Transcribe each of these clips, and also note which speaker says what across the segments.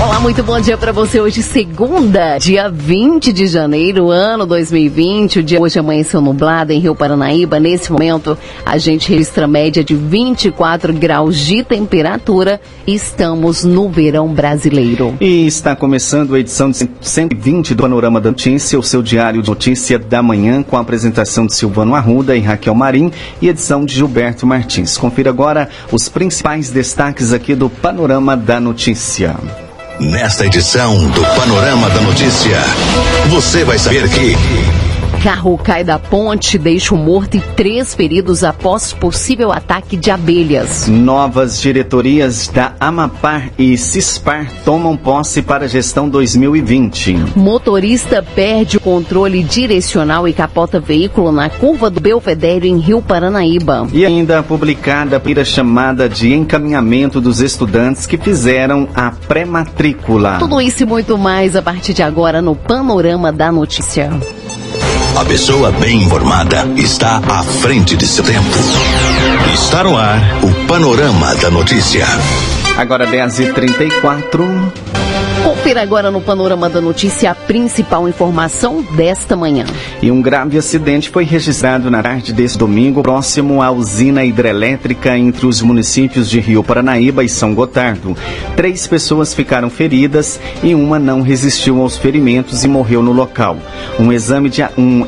Speaker 1: Olá, muito bom dia para você. Hoje, segunda, dia 20 de janeiro, ano 2020. O dia hoje amanheceu nublado em Rio Paranaíba. Nesse momento, a gente registra média de 24 graus de temperatura. Estamos no verão brasileiro.
Speaker 2: E está começando a edição de 120 do Panorama da Notícia, o seu diário de notícia da manhã, com a apresentação de Silvano Arruda e Raquel Marim e edição de Gilberto Martins. Confira agora os principais destaques aqui do Panorama da Notícia.
Speaker 3: Nesta edição do Panorama da Notícia, você vai saber que.
Speaker 1: Carro cai da ponte, deixa um morto e três feridos após possível ataque de abelhas.
Speaker 2: Novas diretorias da Amapar e Cispar tomam posse para a gestão 2020.
Speaker 1: Motorista perde o controle direcional e capota veículo na curva do Belvedere em Rio Paranaíba.
Speaker 2: E ainda publicada a primeira chamada de encaminhamento dos estudantes que fizeram a pré-matrícula.
Speaker 1: Tudo isso e muito mais a partir de agora no Panorama da Notícia.
Speaker 3: A pessoa bem informada está à frente de seu tempo. Está no ar o Panorama da Notícia.
Speaker 2: Agora 10h34.
Speaker 1: Confira agora no Panorama da Notícia a principal informação desta manhã.
Speaker 2: E um grave acidente foi registrado na tarde desse domingo, próximo à usina hidrelétrica entre os municípios de Rio Paranaíba e São Gotardo. Três pessoas ficaram feridas e uma não resistiu aos ferimentos e morreu no local. Um exame de um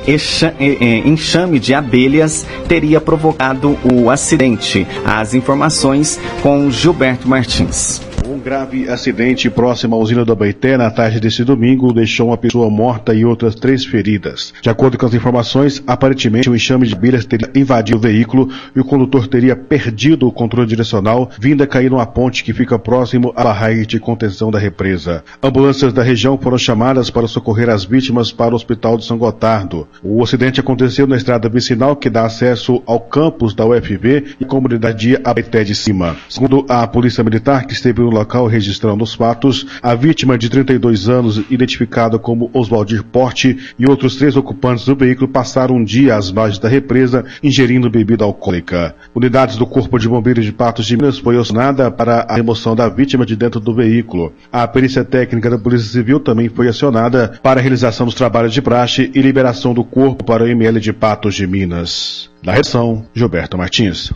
Speaker 2: enxame de abelhas teria provocado o acidente. As informações com Gilberto Martins.
Speaker 4: Grave acidente próximo à usina da Baité na tarde desse domingo deixou uma pessoa morta e outras três feridas. De acordo com as informações, aparentemente um enxame de abelhas teria invadido o veículo e o condutor teria perdido o controle direcional, vindo a cair numa ponte que fica próximo à barragem de contenção da represa. Ambulâncias da região foram chamadas para socorrer as vítimas para o Hospital de São Gotardo. O acidente aconteceu na estrada vicinal que dá acesso ao campus da UFB e comunidade Abaité de Cima. Segundo a Polícia Militar, que esteve no local registrando os fatos, a vítima de 32 anos, identificada como Oswaldir Porte, e outros três ocupantes do veículo passaram um dia às margens da represa ingerindo bebida alcoólica. Unidades do Corpo de Bombeiros de Patos de Minas foi acionada para a remoção da vítima de dentro do veículo. A perícia técnica da Polícia Civil também foi acionada para a realização dos trabalhos de praxe e liberação do corpo para o ML de Patos de Minas. Na redação, Gilberto Martins.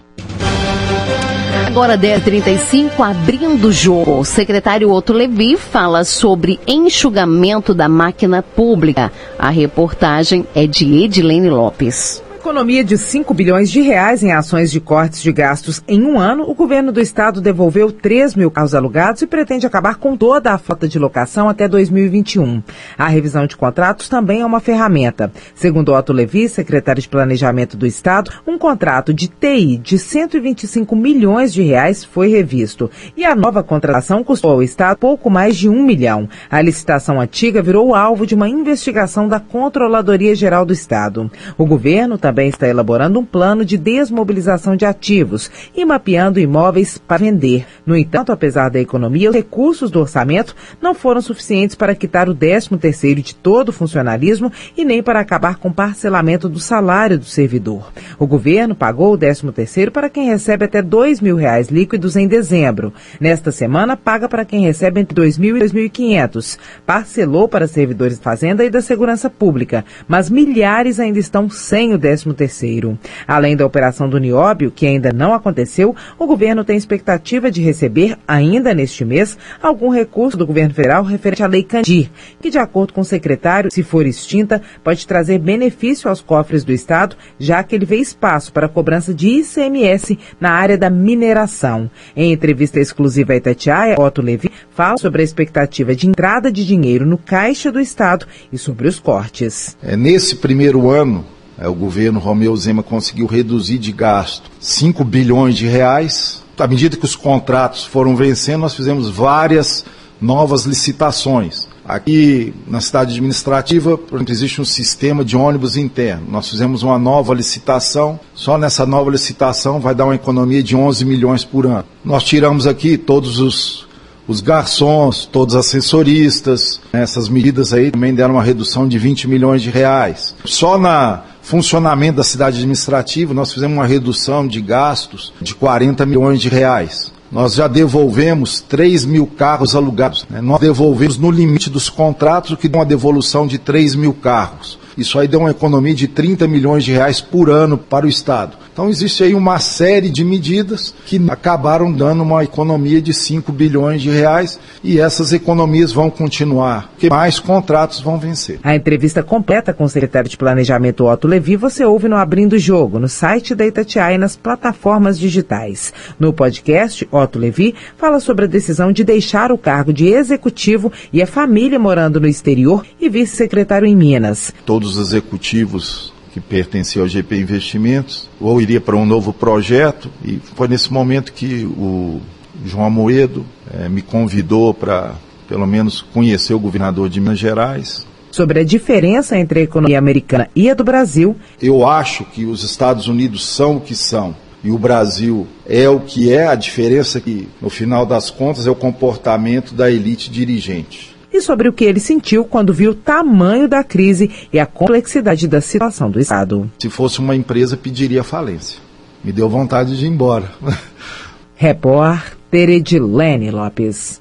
Speaker 1: Agora 10h35, abrindo o jogo. O secretário Otto Levi fala sobre enxugamento da máquina pública. A reportagem é de Edilene Lopes
Speaker 5: economia de 5 bilhões de reais em ações de cortes de gastos em um ano, o governo do estado devolveu 3 mil carros alugados e pretende acabar com toda a frota de locação até 2021. A revisão de contratos também é uma ferramenta. Segundo Otto Levi, secretário de Planejamento do Estado, um contrato de TI de 125 milhões de reais foi revisto. E a nova contratação custou ao Estado pouco mais de um milhão. A licitação antiga virou alvo de uma investigação da Controladoria Geral do Estado. O governo também também está elaborando um plano de desmobilização de ativos e mapeando imóveis para vender. No entanto, apesar da economia, os recursos do orçamento não foram suficientes para quitar o 13º de todo o funcionalismo e nem para acabar com o parcelamento do salário do servidor. O governo pagou o 13º para quem recebe até R$ mil reais líquidos em dezembro. Nesta semana, paga para quem recebe entre R$ mil e R$ 2.500. Parcelou para servidores da Fazenda e da Segurança Pública, mas milhares ainda estão sem o 13 13º. Além da operação do Nióbio, que ainda não aconteceu, o governo tem expectativa de receber, ainda neste mês, algum recurso do governo federal referente à Lei Candir, que, de acordo com o secretário, se for extinta, pode trazer benefício aos cofres do Estado, já que ele vê espaço para cobrança de ICMS na área da mineração. Em entrevista exclusiva à Itatiaia, Otto Levi fala sobre a expectativa de entrada de dinheiro no caixa do Estado e sobre os cortes.
Speaker 6: É, nesse primeiro ano, o governo Romeu Zema conseguiu reduzir de gasto 5 bilhões de reais. À medida que os contratos foram vencendo, nós fizemos várias novas licitações. Aqui na cidade administrativa, por exemplo, existe um sistema de ônibus interno. Nós fizemos uma nova licitação. Só nessa nova licitação vai dar uma economia de 11 milhões por ano. Nós tiramos aqui todos os, os garçons, todos os assessoristas. Essas medidas aí também deram uma redução de 20 milhões de reais. Só na funcionamento da cidade administrativa nós fizemos uma redução de gastos de 40 milhões de reais. Nós já devolvemos 3 mil carros alugados. Né? Nós devolvemos no limite dos contratos, o que dá uma devolução de 3 mil carros. Isso aí deu uma economia de 30 milhões de reais por ano para o Estado. Então existe aí uma série de medidas que acabaram dando uma economia de 5 bilhões de reais e essas economias vão continuar, porque mais contratos vão vencer.
Speaker 5: A entrevista completa com o secretário de Planejamento Otto Levi você ouve no Abrindo o Jogo, no site da Itatiaia e nas plataformas digitais. No podcast, Otto Levi fala sobre a decisão de deixar o cargo de executivo e a família morando no exterior e vice-secretário em Minas.
Speaker 6: Todos os executivos que pertenciam ao GP Investimentos, ou iria para um novo projeto, e foi nesse momento que o João Amoedo eh, me convidou para, pelo menos, conhecer o governador de Minas Gerais.
Speaker 5: Sobre a diferença entre a economia americana e a do Brasil.
Speaker 6: Eu acho que os Estados Unidos são o que são e o Brasil é o que é, a diferença que, no final das contas, é o comportamento da elite dirigente
Speaker 5: e sobre o que ele sentiu quando viu o tamanho da crise e a complexidade da situação do Estado.
Speaker 6: Se fosse uma empresa, pediria falência. Me deu vontade de ir embora.
Speaker 5: Repórter Edilene Lopes.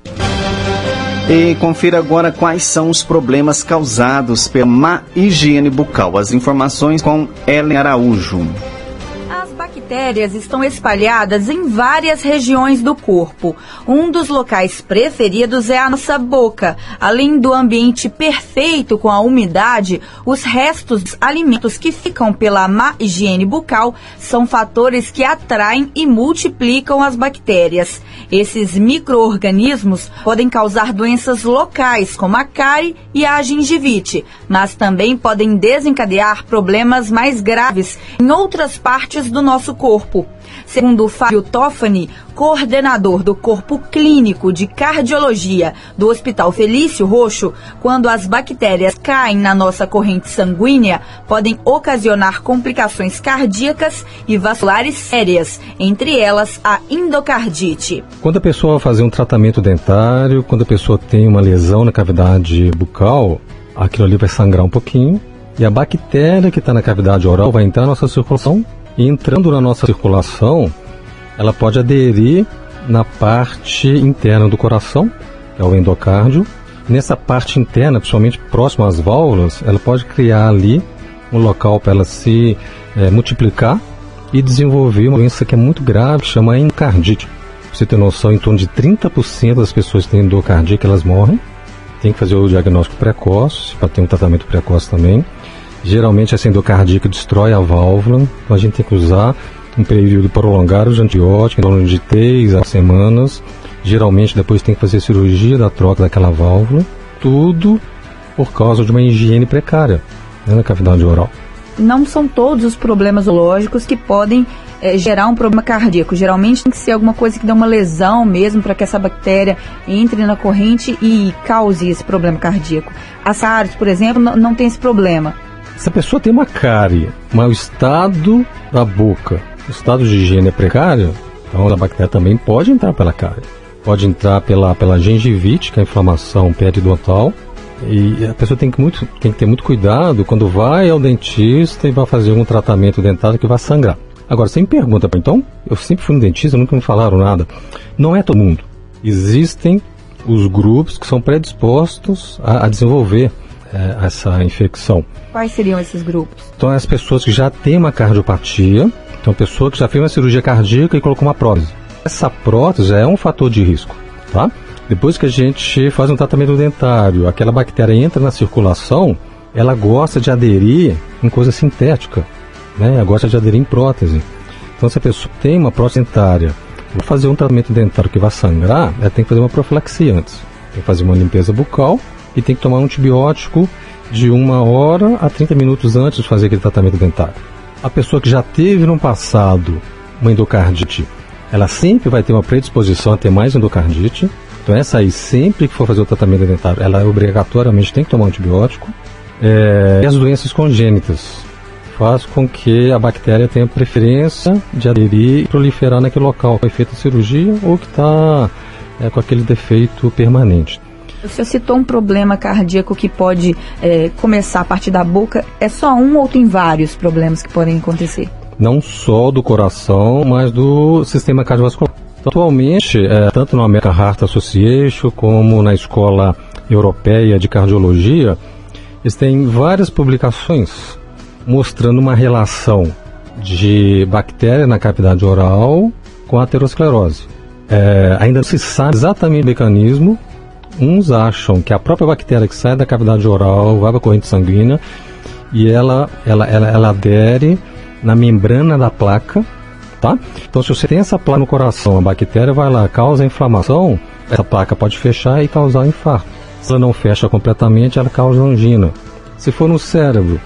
Speaker 2: E confira agora quais são os problemas causados pela má higiene bucal. As informações com Ellen Araújo
Speaker 7: bactérias estão espalhadas em várias regiões do corpo. Um dos locais preferidos é a nossa boca. Além do ambiente perfeito com a umidade, os restos dos alimentos que ficam pela má higiene bucal são fatores que atraem e multiplicam as bactérias. Esses microorganismos podem causar doenças locais, como a cárie e a gengivite, mas também podem desencadear problemas mais graves em outras partes do nosso corpo. Segundo Fábio Toffani, coordenador do Corpo Clínico de Cardiologia do Hospital Felício Roxo, quando as bactérias caem na nossa corrente sanguínea, podem ocasionar complicações cardíacas e vasculares sérias, entre elas a endocardite.
Speaker 8: Quando a pessoa fazer um tratamento dentário, quando a pessoa tem uma lesão na cavidade bucal, aquilo ali vai sangrar um pouquinho e a bactéria que está na cavidade oral vai entrar na nossa circulação entrando na nossa circulação, ela pode aderir na parte interna do coração, que é o endocárdio. Nessa parte interna, principalmente próximo às válvulas, ela pode criar ali um local para ela se é, multiplicar e desenvolver uma doença que é muito grave, chama endocardite. Pra você ter noção, em torno de 30% das pessoas que têm endocardite, elas morrem. Tem que fazer o diagnóstico precoce, para ter um tratamento precoce também. Geralmente essa endocardíaca destrói a válvula, então a gente tem que usar um período prolongado de antibiótico, em torno de 3 a semanas. Geralmente depois tem que fazer cirurgia da troca daquela válvula. Tudo por causa de uma higiene precária né, na cavidade oral.
Speaker 7: Não são todos os problemas zoológicos que podem é, gerar um problema cardíaco. Geralmente tem que ser alguma coisa que dê uma lesão mesmo para que essa bactéria entre na corrente e cause esse problema cardíaco. A SARS, por exemplo, não tem esse problema.
Speaker 8: Se a pessoa tem uma cárie, mas o estado da boca, o estado de higiene é precário, então a bactéria também pode entrar pela cárie. Pode entrar pela, pela gengivite, que é a inflamação periodontal, e a pessoa tem que, muito, tem que ter muito cuidado quando vai ao dentista e vai fazer um tratamento dentário que vai sangrar. Agora, você me pergunta, então, eu sempre fui no dentista, nunca me falaram nada. Não é todo mundo. Existem os grupos que são predispostos a, a desenvolver é, essa infecção.
Speaker 7: Quais seriam esses grupos?
Speaker 8: Então, as pessoas que já têm uma cardiopatia, então, pessoa que já fez uma cirurgia cardíaca e colocou uma prótese. Essa prótese é um fator de risco, tá? Depois que a gente faz um tratamento dentário, aquela bactéria entra na circulação, ela gosta de aderir em coisa sintética, né? Ela gosta de aderir em prótese. Então, se a pessoa tem uma prótese dentária, vai fazer um tratamento dentário que vai sangrar, ela tem que fazer uma profilaxia antes. Tem que fazer uma limpeza bucal e tem que tomar um antibiótico de uma hora a 30 minutos antes de fazer aquele tratamento dentário. A pessoa que já teve no passado uma endocardite, ela sempre vai ter uma predisposição a ter mais endocardite. Então essa aí, sempre que for fazer o tratamento dentário, ela obrigatoriamente tem que tomar um antibiótico. É, e as doenças congênitas faz com que a bactéria tenha preferência de aderir e proliferar naquele local, foi feita a cirurgia ou que está é, com aquele defeito permanente.
Speaker 7: Você citou um problema cardíaco que pode é, começar a partir da boca. É só um ou tem vários problemas que podem acontecer?
Speaker 8: Não só do coração, mas do sistema cardiovascular. Atualmente, é, tanto na American Heart Association como na Escola Europeia de Cardiologia, eles têm várias publicações mostrando uma relação de bactéria na cavidade oral com a aterosclerose. É, ainda não se sabe exatamente o mecanismo. Uns acham que a própria bactéria que sai da cavidade oral vai para a corrente sanguínea e ela, ela, ela, ela adere na membrana da placa, tá? Então, se você tem essa placa no coração, a bactéria vai lá, causa inflamação, essa placa pode fechar e causar infarto. Se ela não fecha completamente, ela causa angina. Se for no cérebro,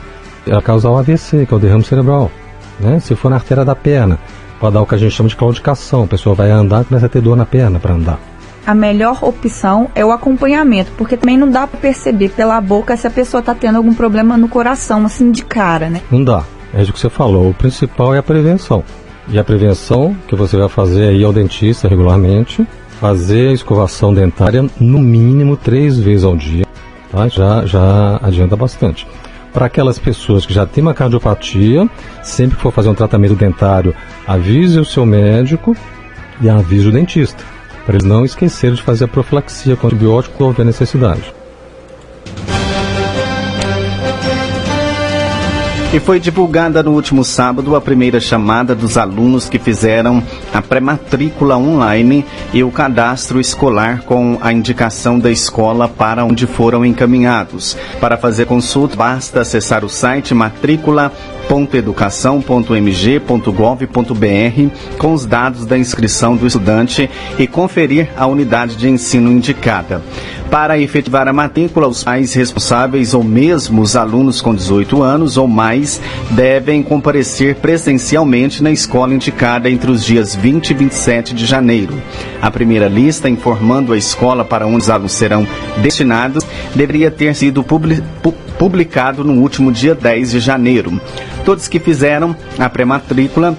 Speaker 8: ela causa o AVC, que é o derrame cerebral. Né? Se for na artéria da perna, pode dar o que a gente chama de claudicação. A pessoa vai andar e começa a ter dor na perna para andar.
Speaker 7: A melhor opção é o acompanhamento, porque também não dá para perceber pela boca se a pessoa está tendo algum problema no coração, assim de cara, né?
Speaker 8: Não dá. É isso que você falou. O principal é a prevenção. E a prevenção que você vai fazer aí ao dentista regularmente, fazer a escovação dentária no mínimo três vezes ao dia, tá? já, já adianta bastante para aquelas pessoas que já têm uma cardiopatia, sempre que for fazer um tratamento dentário, avise o seu médico e avise o dentista, para eles não esquecerem de fazer a profilaxia com antibiótico quando houver necessidade.
Speaker 2: E foi divulgada no último sábado a primeira chamada dos alunos que fizeram a pré-matrícula online e o cadastro escolar com a indicação da escola para onde foram encaminhados. Para fazer consulta, basta acessar o site matrícula.educação.mg.gov.br com os dados da inscrição do estudante e conferir a unidade de ensino indicada. Para efetivar a matrícula, os pais responsáveis ou mesmo os alunos com 18 anos ou mais devem comparecer presencialmente na escola indicada entre os dias 20 e 27 de janeiro. A primeira lista informando a escola para onde os alunos serão destinados deveria ter sido publicado no último dia 10 de janeiro. Todos que fizeram a pré-matrícula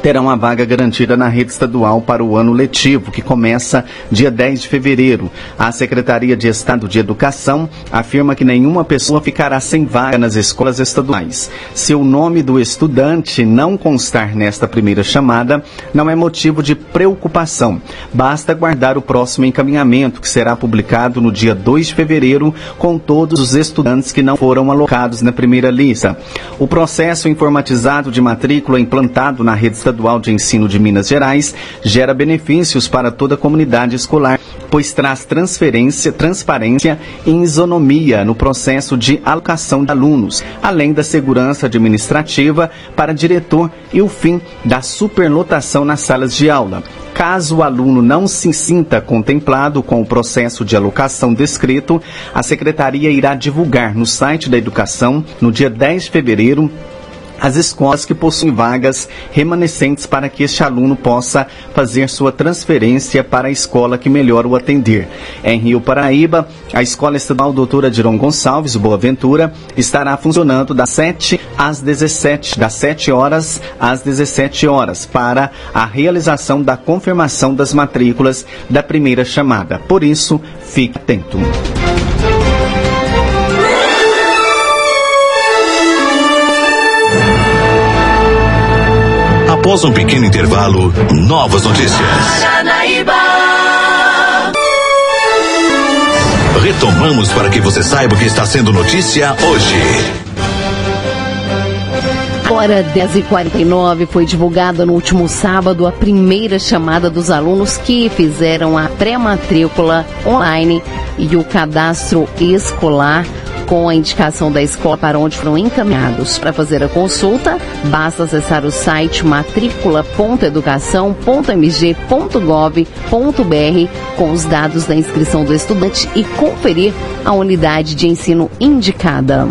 Speaker 2: terão uma vaga garantida na rede estadual para o ano letivo, que começa dia 10 de fevereiro. A Secretaria de Estado de Educação afirma que nenhuma pessoa ficará sem vaga nas escolas estaduais. Se o nome do estudante não constar nesta primeira chamada, não é motivo de preocupação. Basta aguardar o próximo encaminhamento, que será publicado no dia 2 de fevereiro, com todos os estudantes que não foram alocados na primeira lista. O processo informatizado de matrícula implantado na rede estadual Estadual de Ensino de Minas Gerais gera benefícios para toda a comunidade escolar, pois traz transferência, transparência e isonomia no processo de alocação de alunos, além da segurança administrativa para diretor e o fim da superlotação nas salas de aula. Caso o aluno não se sinta contemplado com o processo de alocação descrito, a secretaria irá divulgar no site da Educação, no dia 10 de fevereiro, as escolas que possuem vagas remanescentes para que este aluno possa fazer sua transferência para a escola que melhor o atender. Em Rio Paraíba, a Escola Estadual Doutora Diron Gonçalves, Boa Ventura, estará funcionando das 7 às 17, das 7 horas às 17 horas, para a realização da confirmação das matrículas da primeira chamada. Por isso, fique atento.
Speaker 3: Após um pequeno intervalo, novas notícias. Paranaíba. Retomamos para que você saiba o que está sendo notícia hoje.
Speaker 1: Agora, 10h49, foi divulgada no último sábado a primeira chamada dos alunos que fizeram a pré-matrícula online e o cadastro escolar com a indicação da escola para onde foram encaminhados. Para fazer a consulta, basta acessar o site matrícula.educação.mg.gov.br com os dados da inscrição do estudante e conferir a unidade de ensino indicada.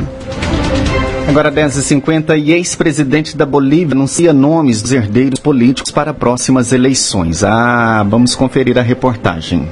Speaker 2: Agora 10h50 e ex-presidente da Bolívia anuncia nomes dos herdeiros políticos para próximas eleições. Ah, vamos conferir a reportagem.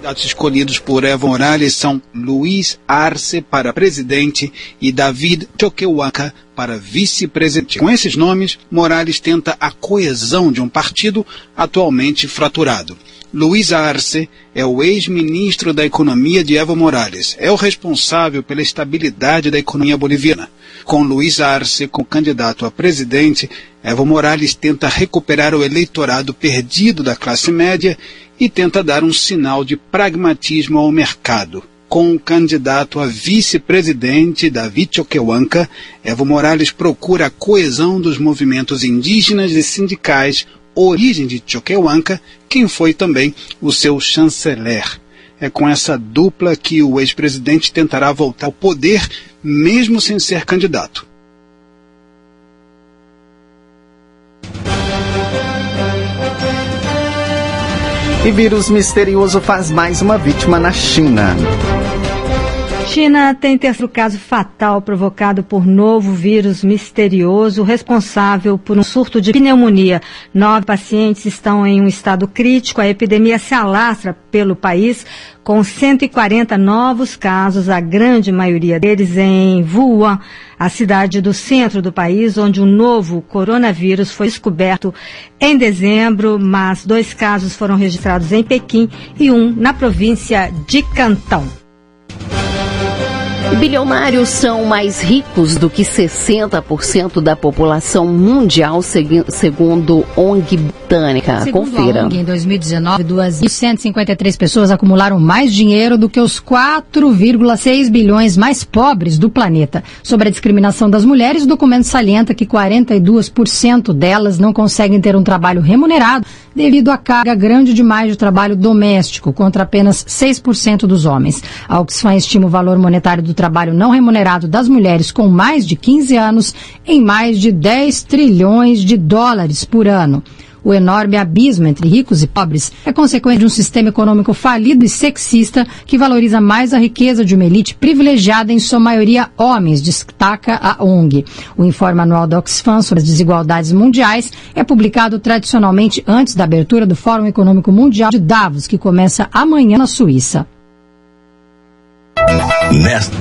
Speaker 9: Candidatos escolhidos por Evo Morales são Luiz Arce para presidente e David Choquehuanca para vice-presidente. Com esses nomes, Morales tenta a coesão de um partido atualmente fraturado. Luiz Arce é o ex-ministro da Economia de Evo Morales. É o responsável pela estabilidade da economia boliviana. Com Luiz Arce como candidato a presidente, Evo Morales tenta recuperar o eleitorado perdido da classe média e tenta dar um sinal de pragmatismo ao mercado. Com o candidato a vice-presidente David Choquehuanca, Evo Morales procura a coesão dos movimentos indígenas e sindicais, origem de Choquehuanca, quem foi também o seu chanceler. É com essa dupla que o ex-presidente tentará voltar ao poder, mesmo sem ser candidato.
Speaker 2: E vírus misterioso faz mais uma vítima na China.
Speaker 10: China tem terceiro caso fatal provocado por novo vírus misterioso responsável por um surto de pneumonia. Nove pacientes estão em um estado crítico. A epidemia se alastra pelo país com 140 novos casos, a grande maioria deles em Wuhan, a cidade do centro do país, onde um novo coronavírus foi descoberto em dezembro, mas dois casos foram registrados em Pequim e um na província de Cantão.
Speaker 1: Bilionários são mais ricos do que 60% da população mundial, segundo ONG britânica.
Speaker 11: Segundo
Speaker 1: Confira.
Speaker 11: ONG, em 2019, 2.153 pessoas acumularam mais dinheiro do que os 4,6 bilhões mais pobres do planeta. Sobre a discriminação das mulheres, o documento salienta que 42% delas não conseguem ter um trabalho remunerado devido à carga grande demais de trabalho doméstico, contra apenas 6% dos homens. A Oxfam estima o valor monetário do trabalho não remunerado das mulheres com mais de 15 anos em mais de 10 trilhões de dólares por ano. O enorme abismo entre ricos e pobres é consequência de um sistema econômico falido e sexista que valoriza mais a riqueza de uma elite privilegiada, em sua maioria homens, destaca a ONG. O informe anual da Oxfam sobre as desigualdades mundiais é publicado tradicionalmente antes da abertura do Fórum Econômico Mundial de Davos, que começa amanhã na Suíça.
Speaker 3: Nesta.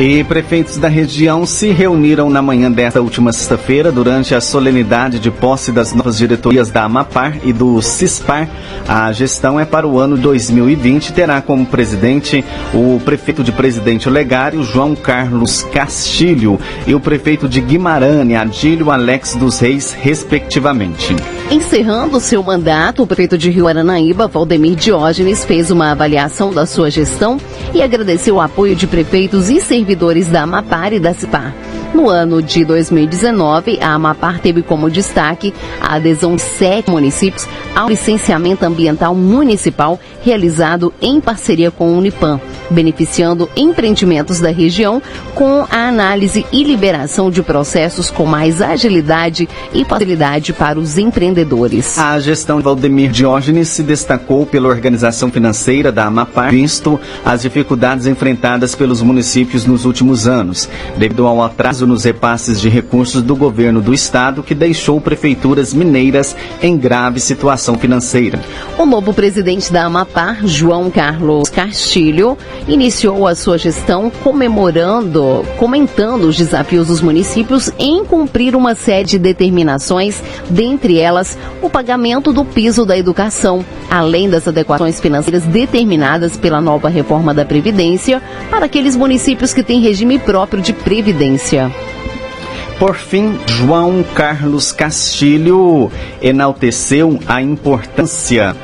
Speaker 2: E prefeitos da região se reuniram na manhã desta última sexta-feira durante a solenidade de posse das novas diretorias da Amapar e do CISPAR. A gestão é para o ano 2020 e terá como presidente o prefeito de Presidente Olegário, João Carlos Castilho, e o prefeito de Guimarães, Adílio Alex dos Reis, respectivamente.
Speaker 1: Encerrando seu mandato, o prefeito de Rio Aranaíba, Valdemir Diógenes, fez uma avaliação da sua gestão e agradeceu o apoio de prefeitos e servidores da Amapar e da CIPAR. No ano de 2019, a Amapar teve como destaque a adesão de sete municípios ao licenciamento ambiental municipal realizado em parceria com o Unipam, beneficiando empreendimentos da região com a análise e liberação de processos com mais agilidade e facilidade para os empreendedores.
Speaker 2: A gestão de Valdemir Diógenes se destacou pela organização financeira da Amapar, visto as dificuldades enfrentadas pelos municípios nos últimos anos, devido ao atraso nos repasses de recursos do governo do estado, que deixou prefeituras mineiras em grave situação financeira.
Speaker 1: O novo presidente da Amapar, João Carlos Castilho, iniciou a sua gestão comemorando, comentando os desafios dos municípios em cumprir uma série de determinações, dentre elas o pagamento do piso da educação, além das adequações financeiras determinadas pela nova reforma da Previdência para aqueles municípios que têm regime próprio de previdência.
Speaker 2: Por fim, João Carlos Castilho enalteceu a importância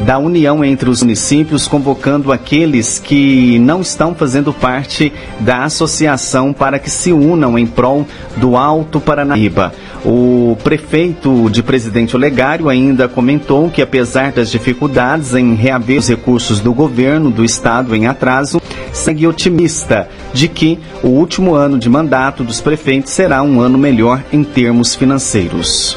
Speaker 2: da união entre os municípios, convocando aqueles que não estão fazendo parte da associação para que se unam em prol do Alto Paranaíba. O prefeito de Presidente Olegário ainda comentou que, apesar das dificuldades em reaver os recursos do governo do estado em atraso, segue otimista de que o último ano de mandato dos prefeitos será um ano melhor em termos financeiros.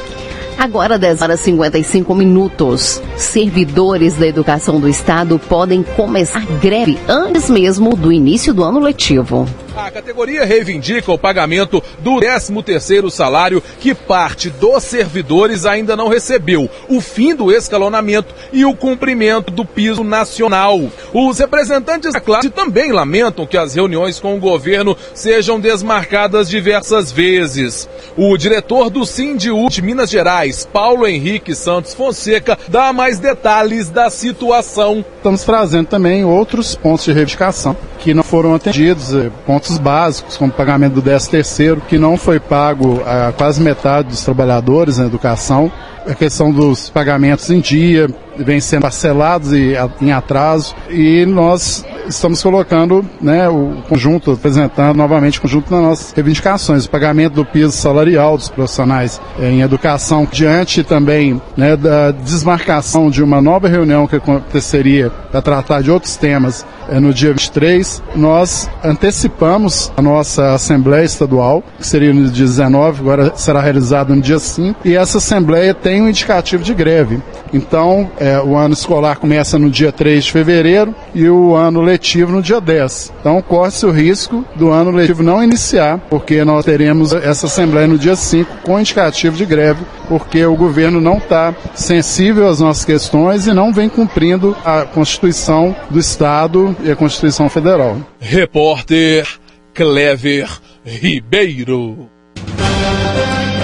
Speaker 1: Agora 10 horas 55 minutos. Servidores da educação do estado podem começar greve antes mesmo do início do ano letivo.
Speaker 9: A
Speaker 12: categoria reivindica o pagamento do 13º salário que parte dos servidores ainda não recebeu, o fim do escalonamento e o cumprimento do piso nacional. Os representantes da classe também lamentam que as reuniões com o governo sejam desmarcadas diversas vezes. O diretor do Sindiú de Minas Gerais, Paulo Henrique Santos Fonseca, dá mais detalhes da situação.
Speaker 13: Estamos trazendo também outros pontos de reivindicação que não foram atendidos, eh, básicos, como pagamento do 13 terceiro, que não foi pago a quase metade dos trabalhadores na educação, a questão dos pagamentos em dia, vem sendo parcelados e em atraso, e nós estamos colocando né, o conjunto, apresentando novamente o conjunto das nossas reivindicações, o pagamento do piso salarial dos profissionais em educação, diante também né, da desmarcação de uma nova reunião que aconteceria para tratar de outros temas é, no dia 23, nós antecipamos a nossa Assembleia Estadual, que seria no dia 19, agora será realizada no dia 5, e essa Assembleia tem um indicativo de greve. Então, é, o ano escolar começa no dia 3 de fevereiro e o ano letivo no dia 10. Então, corre-se o risco do ano letivo não iniciar, porque nós teremos essa Assembleia no dia 5 com indicativo de greve, porque o governo não está sensível às nossas questões e não vem cumprindo a Constituição do Estado e a Constituição Federal.
Speaker 12: Repórter Clever Ribeiro.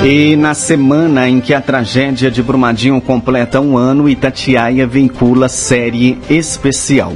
Speaker 2: E na semana em que a tragédia de Brumadinho completa um ano, Itatiaia vincula série especial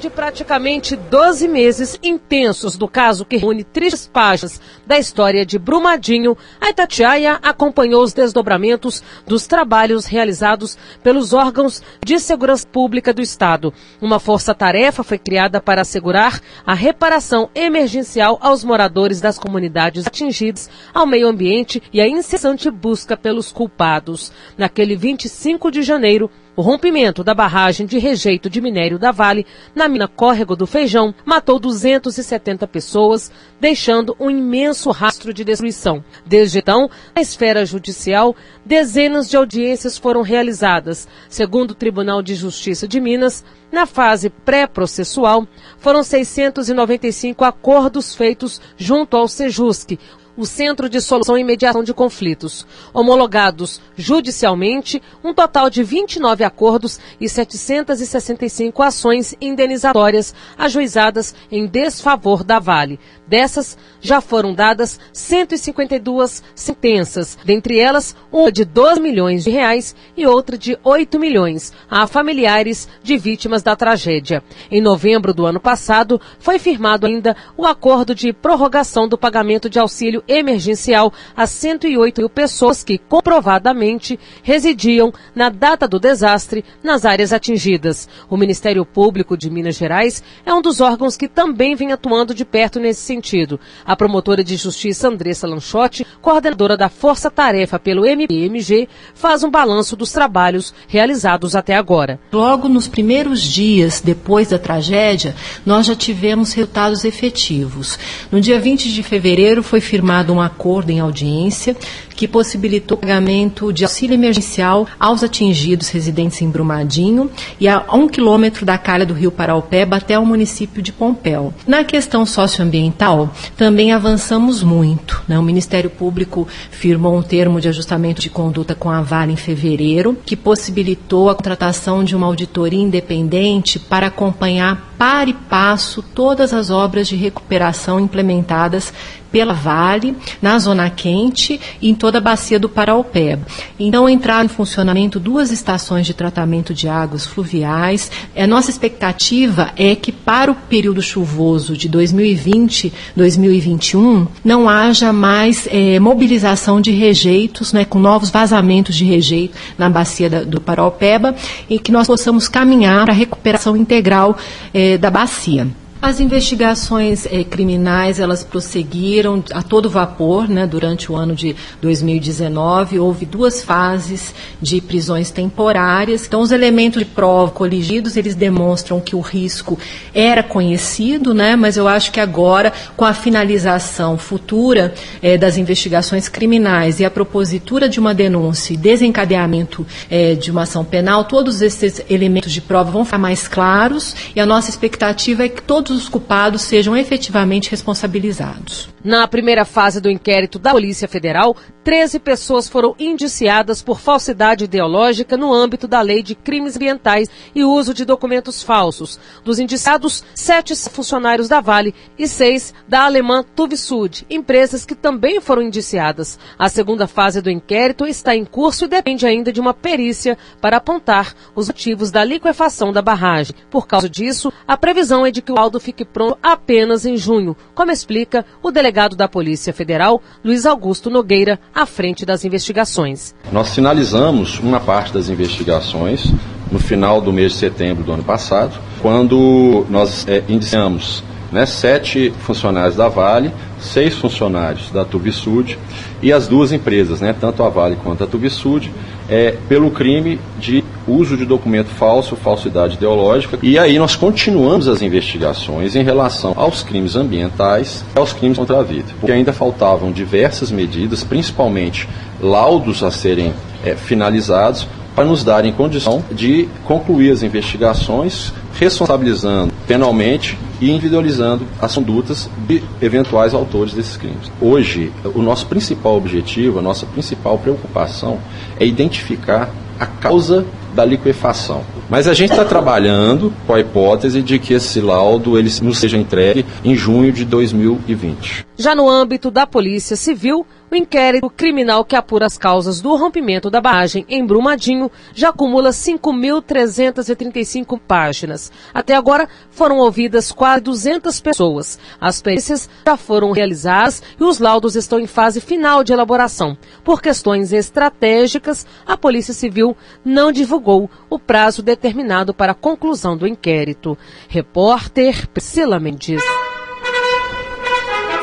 Speaker 14: de praticamente 12 meses intensos do caso que reúne tristes páginas da história de Brumadinho, a Itatiaia acompanhou os desdobramentos dos trabalhos realizados pelos órgãos de segurança pública do Estado. Uma força-tarefa foi criada para assegurar a reparação emergencial aos moradores das comunidades atingidas, ao meio ambiente e a incessante busca pelos culpados. Naquele 25 de janeiro, o rompimento da barragem de rejeito de minério da Vale, na mina Córrego do Feijão, matou 270 pessoas, deixando um imenso rastro de destruição. Desde então, na esfera judicial, dezenas de audiências foram realizadas. Segundo o Tribunal de Justiça de Minas, na fase pré-processual, foram 695 acordos feitos junto ao Sejusc, o Centro de Solução e Mediação de Conflitos, homologados judicialmente um total de 29 acordos e 765 ações indenizatórias ajuizadas em desfavor da Vale. Dessas, já foram dadas 152 sentenças, dentre elas uma de 12 milhões de reais e outra de 8 milhões a familiares de vítimas da tragédia. Em novembro do ano passado, foi firmado ainda o acordo de prorrogação do pagamento de auxílio emergencial a 108 mil pessoas que comprovadamente residiam na data do desastre nas áreas atingidas. O Ministério Público de Minas Gerais é um dos órgãos que também vem atuando de perto nesse sentido sentido. A promotora de justiça Andressa Lanchotti, coordenadora da Força Tarefa pelo MPMG, faz um balanço dos trabalhos realizados até agora.
Speaker 15: Logo nos primeiros dias depois da tragédia, nós já tivemos resultados efetivos. No dia 20 de fevereiro foi firmado um acordo em audiência que possibilitou o pagamento de auxílio emergencial aos atingidos residentes em Brumadinho e a um quilômetro da calha do rio Paraupeba até o município de Pompéu. Na questão socioambiental, também avançamos muito. Né? O Ministério Público firmou um termo de ajustamento de conduta com a Vale em fevereiro, que possibilitou a contratação de uma auditoria independente para acompanhar para e passo todas as obras de recuperação implementadas pela Vale, na Zona Quente e em toda a bacia do Paraupeba. Então, entraram em funcionamento duas estações de tratamento de águas fluviais. A nossa expectativa é que para o período chuvoso de 2020-2021 não haja mais é, mobilização de rejeitos, né, com novos vazamentos de rejeito na bacia da, do Paraupeba e que nós possamos caminhar para a recuperação integral é, da bacia. As investigações eh, criminais elas prosseguiram a todo vapor, né, durante o ano de 2019 houve duas fases de prisões temporárias. Então os elementos de prova coligidos eles demonstram que o risco era conhecido, né, mas eu acho que agora com a finalização futura eh, das investigações criminais e a propositura de uma denúncia e desencadeamento eh, de uma ação penal, todos esses elementos de prova vão ficar mais claros e a nossa expectativa é que todos todos os culpados sejam efetivamente responsabilizados.
Speaker 14: Na primeira fase do inquérito da Polícia Federal, 13 pessoas foram indiciadas por falsidade ideológica no âmbito da Lei de Crimes Ambientais e uso de documentos falsos. Dos indiciados, sete funcionários da Vale e seis da alemã Tuvisud, empresas que também foram indiciadas. A segunda fase do inquérito está em curso e depende ainda de uma perícia para apontar os motivos da liquefação da barragem. Por causa disso, a previsão é de que o laudo fique pronto apenas em junho, como explica o delegado da Polícia Federal, Luiz Augusto Nogueira, à frente das investigações.
Speaker 16: Nós finalizamos uma parte das investigações no final do mês de setembro do ano passado, quando nós é, indiciamos né, sete funcionários da Vale, seis funcionários da Tubisud e as duas empresas, né, tanto a Vale quanto a Tubisud, é, pelo crime de uso de documento falso, falsidade ideológica. E aí nós continuamos as investigações em relação aos crimes ambientais e aos crimes contra a vida, porque ainda faltavam diversas medidas, principalmente laudos a serem é, finalizados, para nos darem condição de concluir as investigações, responsabilizando penalmente e individualizando as condutas de eventuais autores desses crimes. Hoje, o nosso principal objetivo, a nossa principal preocupação é identificar a causa da liquefação. Mas a gente está trabalhando com a hipótese de que esse laudo ele nos seja entregue em junho de 2020.
Speaker 14: Já no âmbito da Polícia Civil, o inquérito criminal que apura as causas do rompimento da barragem em Brumadinho já acumula 5.335 páginas. Até agora foram ouvidas quase 200 pessoas. As perícias já foram realizadas e os laudos estão em fase final de elaboração. Por questões estratégicas, a Polícia Civil não divulgou o prazo determinado para a conclusão do inquérito. Repórter Priscila Mendes.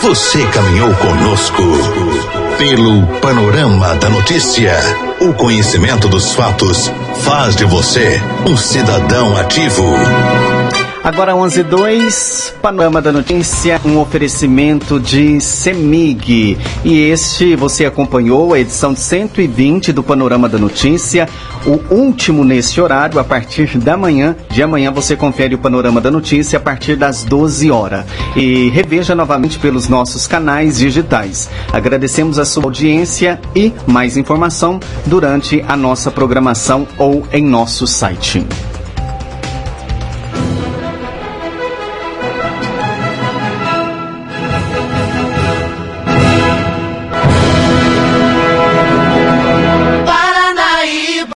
Speaker 3: Você caminhou conosco pelo panorama da notícia. O conhecimento dos fatos faz de você um cidadão ativo.
Speaker 2: Agora 11 2, Panorama da Notícia, um oferecimento de Semig. E este você acompanhou a edição 120 do Panorama da Notícia, o último nesse horário, a partir da manhã. De amanhã você confere o Panorama da Notícia a partir das 12 horas. E reveja novamente pelos nossos canais digitais. Agradecemos a sua audiência e mais informação durante a nossa programação ou em nosso site.